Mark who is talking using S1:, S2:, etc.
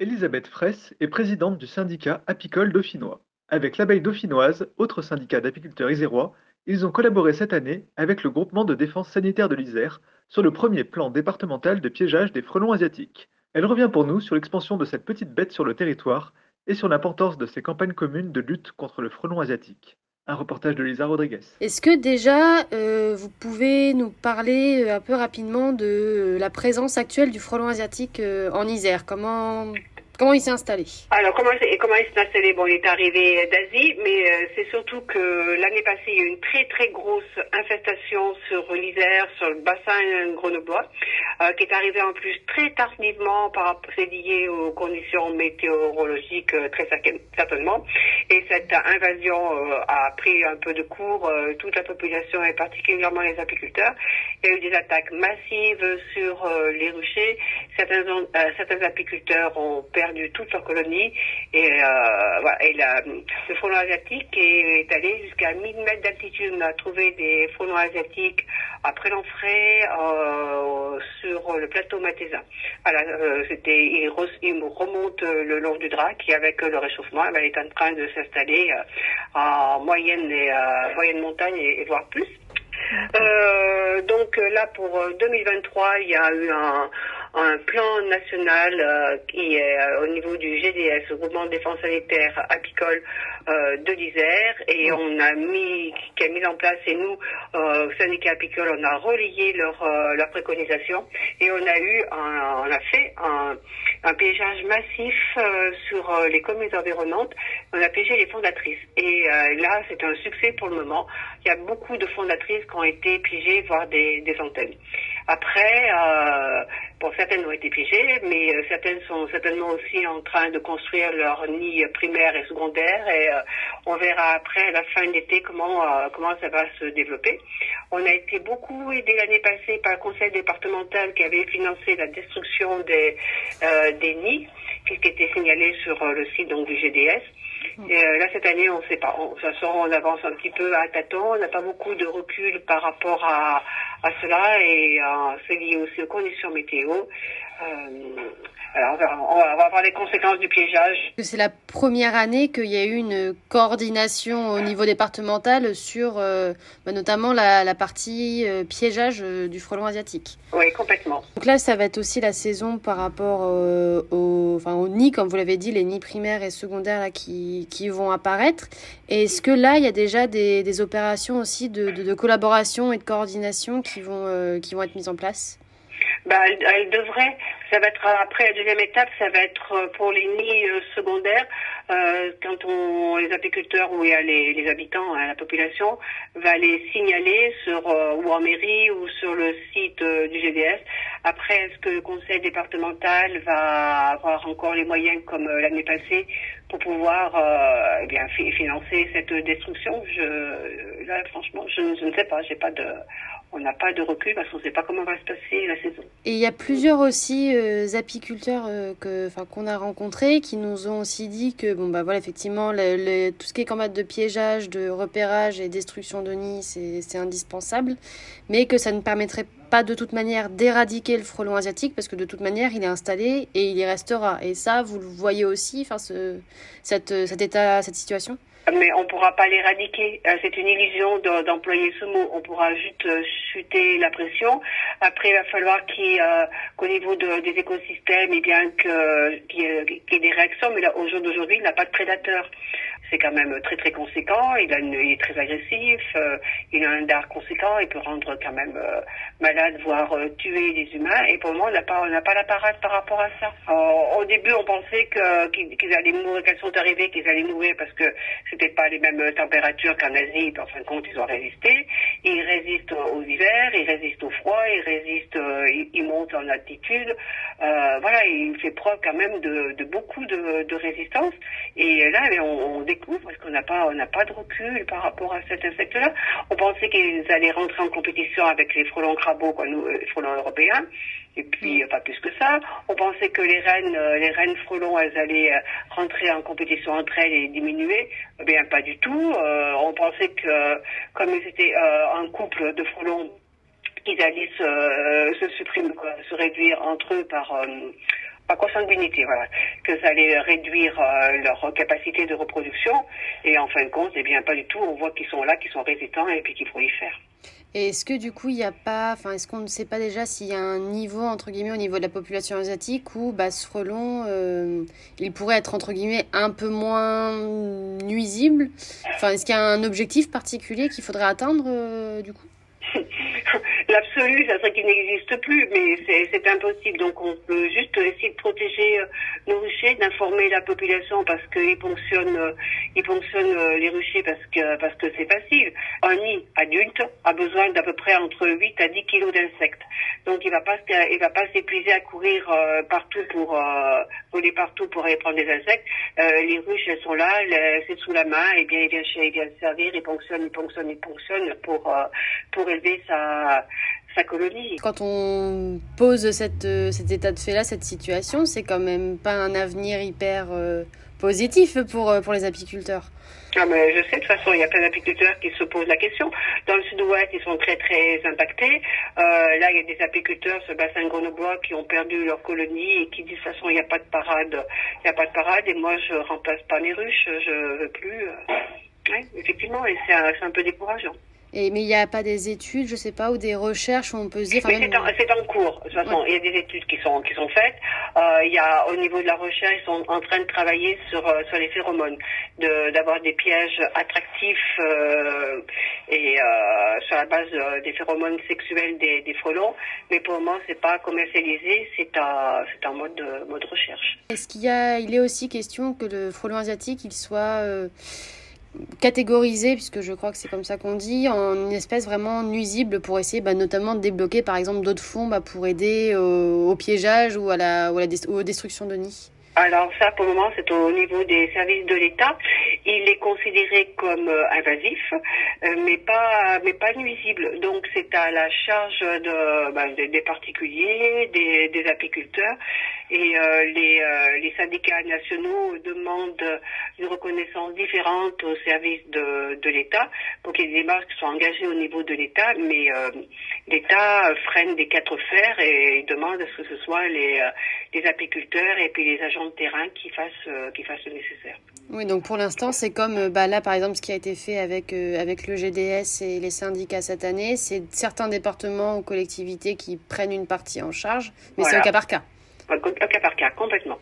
S1: Elisabeth Fraisse est présidente du syndicat apicole dauphinois. Avec l'abeille dauphinoise, autre syndicat d'apiculteurs isérois, ils ont collaboré cette année avec le groupement de défense sanitaire de l'Isère sur le premier plan départemental de piégeage des frelons asiatiques. Elle revient pour nous sur l'expansion de cette petite bête sur le territoire et sur l'importance de ces campagnes communes de lutte contre le frelon asiatique. Un reportage de Lisa Rodriguez.
S2: Est-ce que déjà euh, vous pouvez nous parler euh, un peu rapidement de euh, la présence actuelle du frelon asiatique en Isère? Comment Comment il s'est installé
S3: Alors, comment, comment il s'est installé? Bon, il est arrivé d'Asie, mais euh, c'est surtout que l'année passée, il y a eu une très très grosse infestation sur l'Isère, sur le bassin grenoblois, euh, qui est arrivée en plus très tardivement par c'est lié aux conditions météorologiques euh, très certainement. Et cette invasion a pris un peu de cours toute la population et particulièrement les apiculteurs. Il y a eu des attaques massives sur les ruchers. Certains, certains apiculteurs ont perdu toute leur colonie. Et, euh, voilà, et le frelon asiatique est, allé jusqu'à 1000 mètres d'altitude. On a trouvé des frelons asiatiques après l'enfray euh, sur le plateau Matéza. Voilà, euh, c'était, il, remonte le long du Drac et avec le réchauffement, elle est en train de s'installer en moyenne et moyenne montagne et, voire plus. Donc là pour 2023, il y a eu un, un plan national euh, qui est euh, au niveau du GDS, le groupement de défense sanitaire apicole euh, de l'Isère, et on a mis, qui a mis en place, et nous, au syndicat apicole, on a relayé leur, leur préconisation, et on a eu, un, on a fait un, un piégeage massif sur les communes environnantes. On a piégé les fondatrices, et là, c'est un succès pour le moment. Il y a beaucoup de fondatrices qui ont été piégées, voire des, des antennes. Après, euh, certaines ont été piégées, mais euh, certaines sont certainement aussi en train de construire leur nid primaire et secondaire, et euh, on verra après, à la fin de l'été, comment euh, comment ça va se développer. On a été beaucoup aidé l'année passée par le conseil départemental qui avait financé la destruction des des nids, qui était signalé sur le site donc du GDS. Et euh, là, cette année, on ne sait pas. On, on avance un petit peu à tâtons. On n'a pas beaucoup de recul par rapport à, à cela et euh, c'est lié aussi aux conditions météo. Euh, alors, on va, voir les conséquences du piégeage.
S2: C'est la première année qu'il y a eu une coordination au niveau départemental sur euh, bah, notamment la, la partie euh, piégeage euh, du frelon asiatique.
S3: Oui, complètement.
S2: Donc là, ça va être aussi la saison par rapport aux, enfin, aux nids, comme vous l'avez dit, les nids primaires et secondaires là, qui, qui vont apparaître. Est-ce que là, il y a déjà des, des opérations aussi de, de, de, collaboration et de coordination qui vont, qui vont être mises en place?
S3: Bah, elle, elle, devrait. Ça va être après la deuxième étape, ça va être euh, pour les nids euh, secondaires. Euh, quand on, les apiculteurs ou les, les habitants, hein, la population, va les signaler sur ou en mairie ou sur le site du GDS. Après, est-ce que le conseil départemental va avoir encore les moyens comme l'année passée pour pouvoir euh, eh bien financer cette destruction Je, là, franchement, je, ne sais pas. J'ai pas de on n'a pas de recul parce qu'on ne sait pas comment va se passer la saison.
S2: Et il y a plusieurs aussi euh, apiculteurs euh, que, qu'on a rencontrés qui nous ont aussi dit que bon bah voilà effectivement le, tout ce qui est campagne de piégeage, de repérage et destruction de nids c'est indispensable, mais que ça ne permettrait pas de toute manière d'éradiquer le frelon asiatique parce que de toute manière il est installé et il y restera. Et ça vous le voyez aussi, enfin ce, cette, cet état, cette situation?
S3: Mais on ne pourra pas l'éradiquer. Euh, c'est une illusion d'employer ce mot. On pourra juste euh, chuter la pression. Après, il va falloir euh, qu'au niveau de, des écosystèmes, eh bien qu'il y, ait des réactions. Mais là, au jour d'aujourd'hui, il n'a pas de prédateur. C'est quand même très très conséquent. Il, a est très agressif. il a un dard conséquent. Il peut rendre quand même malade, voire tuer les humains. Et pour le moment, on n'a pas, on n'a pas la parade par rapport à ça. au début, on pensait qu'ils allaient mourir, qu'elles sont arrivées, qu'ils allaient mourir parce que c'était pas les mêmes températures qu'en Asie, en fin de compte, ils ont résisté. Ils résistent aux hivers, ils résistent au froid, ils résistent, euh, ils, montent en altitude. Euh, voilà, il fait preuve quand même de, de beaucoup de, de, résistance. Et là, on, on découvre parce qu'on n'a pas, on n'a pas de recul par rapport à cet insecte-là. On pensait qu'ils allaient rentrer en compétition avec les frelons crabaux, quoi, nous, euh, les frelons européens. Et puis, pas plus que ça. On pensait que les reines, les reines frelons, elles allaient rentrer en compétition entre elles et diminuer. Eh bien, pas du tout. Euh, on pensait que, comme ils étaient euh, un couple de frelons, ils allaient se, se supprimer, se réduire entre eux par consanguinité, voilà, que ça allait réduire leur capacité de reproduction. Et en fin de compte, eh bien, pas du tout. On voit qu'ils sont là, qu'ils sont résistants et puis qu'ils prolifèrent.
S2: Et est-ce que du coup, il n'y a pas, enfin, est-ce qu'on ne sait pas déjà s'il y a un niveau, entre guillemets, au niveau de la population asiatique où bah, ce frelon, euh, il pourrait être, entre guillemets, un peu moins nuisible? Enfin, est-ce qu'il y a un objectif particulier qu'il faudrait atteindre, euh, du coup?
S3: L'absolu, ça serait qu'il n'existe plus, mais c'est impossible. Donc on peut juste essayer de protéger euh, nos ruchers, d'informer la population parce qu'ils ponctionnent, euh, ils ponctionnent euh, les ruchers parce que parce que c'est facile. Un nid adulte a besoin d'à peu près entre 8 à 10 kilos d'insectes. Donc il va pas il va pas s'épuiser à courir partout pour voler partout pour aller prendre des insectes. les ruches elles sont là, c'est sous la main, et bien il vient, il vient servir, il ponctionne, il ponctionne, il ponctionne pour pour élever sa sa colonie.
S2: Quand on pose cette, euh, cet état de fait-là, cette situation, c'est quand même pas un avenir hyper euh, positif pour, euh, pour les apiculteurs.
S3: Ah mais je sais, de toute façon, il y a plein d'apiculteurs qui se posent la question. Dans le sud-ouest, ils sont très, très impactés. là, il y a des apiculteurs ce bassin grenoblois qui ont perdu leur colonie et qui disent, de toute façon, il n'y a pas de parade. Il n'y a pas de parade et moi, je remplace pas mes ruches, je veux plus. Oui, effectivement, et c'est un, un peu décourageant.
S2: Et, mais il n'y a pas des études, je sais pas, ou des recherches où on peut se dire.
S3: c'est en, cours. De toute façon, il y a des études qui sont qui sont faites. Euh, il y a au niveau de la recherche, ils sont en train de travailler sur euh, sur les phéromones, de d'avoir des pièges attractifs euh, et euh, sur la base des phéromones sexuels des, des frelons. Mais pour le moment, c'est pas commercialisé. C'est un c'est un mode mode recherche.
S2: Est-ce qu'il y a il est aussi question que le frelon asiatique il soit catégorisé, puisque je crois que c'est comme ça qu'on dit, en une espèce vraiment nuisible pour essayer bah, notamment de débloquer par exemple d'autres fonds bah, pour aider au, piégeage ou à la, ou à la aux destructions de nids
S3: alors ça, pour le moment, c'est au niveau des services de l'État. Il est considéré comme euh, invasif, euh, mais pas mais pas nuisible. Donc c'est à la charge de, ben, des particuliers, des apiculteurs, et euh, les, les syndicats nationaux demandent une reconnaissance différente aux services de, de l'État pour qu'il y ait des démarches qui soient engagées au niveau de l'État, mais l'État freine des quatre fers et demande à ce que ce soit les, les apiculteurs et puis les agents de terrain qui fassent, euh, qui fassent le nécessaire.
S2: Oui, donc pour l'instant, c'est comme euh, bah, là, par exemple, ce qui a été fait avec, euh, avec le GDS et les syndicats cette année, c'est certains départements ou collectivités qui prennent une partie en charge, mais c'est au cas par cas.
S3: Au cas par cas, complètement.